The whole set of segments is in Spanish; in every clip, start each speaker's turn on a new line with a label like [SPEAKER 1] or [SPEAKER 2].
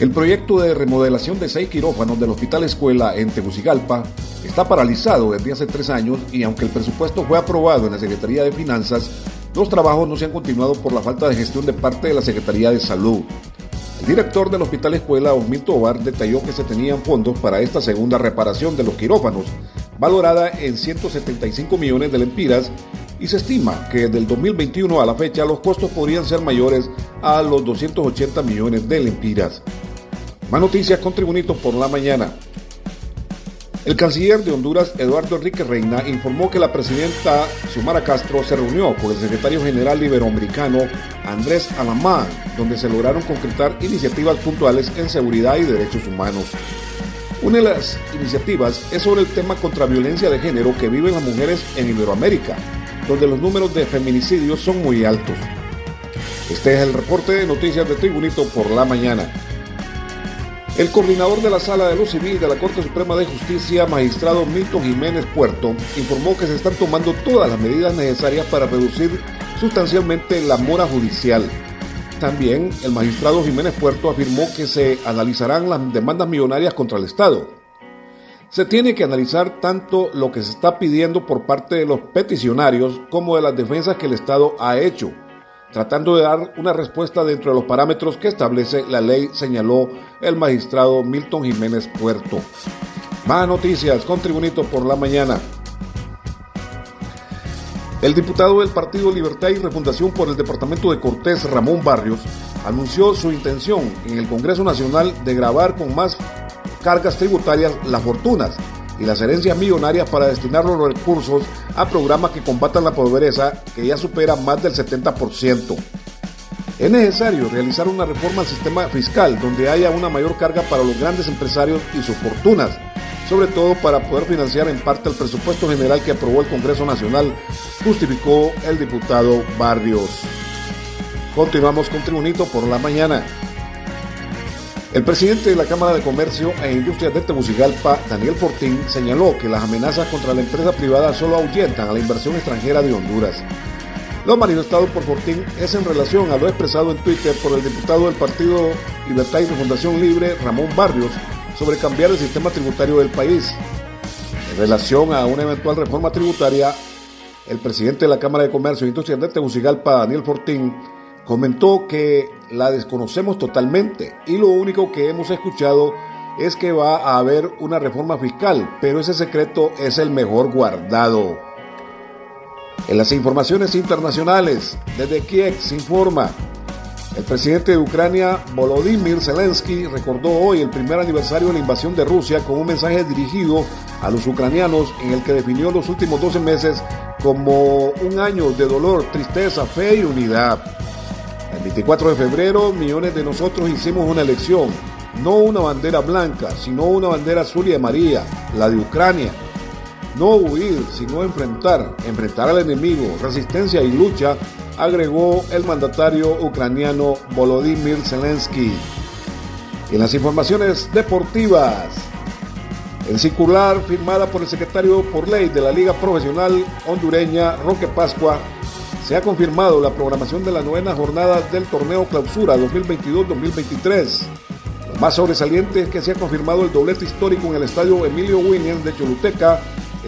[SPEAKER 1] El proyecto de remodelación de seis quirófanos del Hospital Escuela en Tegucigalpa está paralizado desde hace tres años y aunque el presupuesto fue aprobado en la Secretaría de Finanzas, los trabajos no se han continuado por la falta de gestión de parte de la Secretaría de Salud. El director del Hospital Escuela, Osmil Tobar, detalló que se tenían fondos para esta segunda reparación de los quirófanos, valorada en 175 millones de lempiras, y se estima que desde el 2021 a la fecha los costos podrían ser mayores a los 280 millones de lempiras. Más noticias con Tribunitos por la mañana. El canciller de Honduras, Eduardo Enrique Reina, informó que la presidenta Xiomara Castro se reunió con el secretario general iberoamericano Andrés Alamán, donde se lograron concretar iniciativas puntuales en seguridad y derechos humanos. Una de las iniciativas es sobre el tema contra violencia de género que viven las mujeres en Iberoamérica, donde los números de feminicidios son muy altos. Este es el reporte de noticias de Tribunito por la mañana. El coordinador de la Sala de lo Civil de la Corte Suprema de Justicia, magistrado Milton Jiménez Puerto, informó que se están tomando todas las medidas necesarias para reducir sustancialmente la mora judicial. También el magistrado Jiménez Puerto afirmó que se analizarán las demandas millonarias contra el Estado. Se tiene que analizar tanto lo que se está pidiendo por parte de los peticionarios como de las defensas que el Estado ha hecho tratando de dar una respuesta dentro de los parámetros que establece la ley, señaló el magistrado Milton Jiménez Puerto. Más noticias con Tribunito por la mañana. El diputado del Partido Libertad y Refundación por el Departamento de Cortés, Ramón Barrios, anunció su intención en el Congreso Nacional de grabar con más cargas tributarias las fortunas y las herencias millonarias para destinar los recursos a programas que combatan la pobreza que ya supera más del 70%. Es necesario realizar una reforma al sistema fiscal donde haya una mayor carga para los grandes empresarios y sus fortunas, sobre todo para poder financiar en parte el presupuesto general que aprobó el Congreso Nacional, justificó el diputado Barrios. Continuamos con Tribunito por la mañana. El presidente de la Cámara de Comercio e Industrias de Tegucigalpa, Daniel Fortín, señaló que las amenazas contra la empresa privada solo ahuyentan a la inversión extranjera de Honduras. Lo manifestado por Fortín es en relación a lo expresado en Twitter por el diputado del Partido Libertad y Fundación Libre, Ramón Barrios, sobre cambiar el sistema tributario del país. En relación a una eventual reforma tributaria, el presidente de la Cámara de Comercio e Industrias de Tegucigalpa, Daniel Fortín, comentó que la desconocemos totalmente y lo único que hemos escuchado es que va a haber una reforma fiscal, pero ese secreto es el mejor guardado. En las informaciones internacionales, desde Kiev se informa, el presidente de Ucrania, Volodymyr Zelensky, recordó hoy el primer aniversario de la invasión de Rusia con un mensaje dirigido a los ucranianos en el que definió los últimos 12 meses como un año de dolor, tristeza, fe y unidad. El 24 de febrero, millones de nosotros hicimos una elección, no una bandera blanca, sino una bandera azul y amarilla, la de Ucrania. No huir, sino enfrentar, enfrentar al enemigo, resistencia y lucha, agregó el mandatario ucraniano Volodymyr Zelensky. En las informaciones deportivas, en circular firmada por el secretario por ley de la Liga Profesional Hondureña, Roque Pascua, se ha confirmado la programación de la novena jornada del torneo Clausura 2022-2023. Lo más sobresaliente es que se ha confirmado el doblete histórico en el estadio Emilio Williams de Choluteca,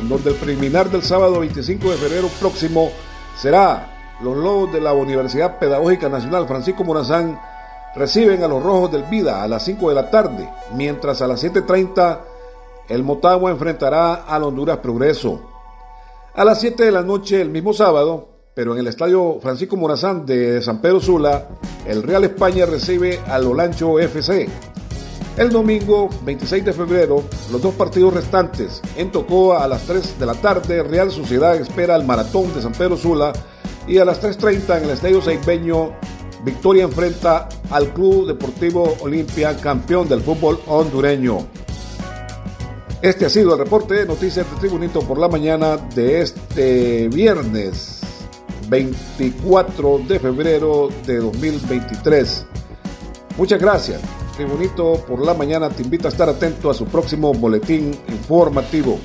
[SPEAKER 1] en donde el preliminar del sábado 25 de febrero próximo será los Lobos de la Universidad Pedagógica Nacional Francisco Morazán reciben a los Rojos del Vida a las 5 de la tarde, mientras a las 7.30 el Motagua enfrentará al Honduras Progreso. A las 7 de la noche el mismo sábado, pero en el estadio Francisco Morazán de San Pedro Sula, el Real España recibe al Olancho FC. El domingo 26 de febrero, los dos partidos restantes. En Tocoa a las 3 de la tarde, Real Sociedad espera el maratón de San Pedro Sula y a las 3.30 en el Estadio Seibeño, Victoria enfrenta al Club Deportivo Olimpia, campeón del fútbol hondureño. Este ha sido el reporte de Noticias de Tribunito por la mañana de este viernes 24 de febrero de 2023. Muchas gracias. Tribunito por la mañana te invita a estar atento a su próximo boletín informativo.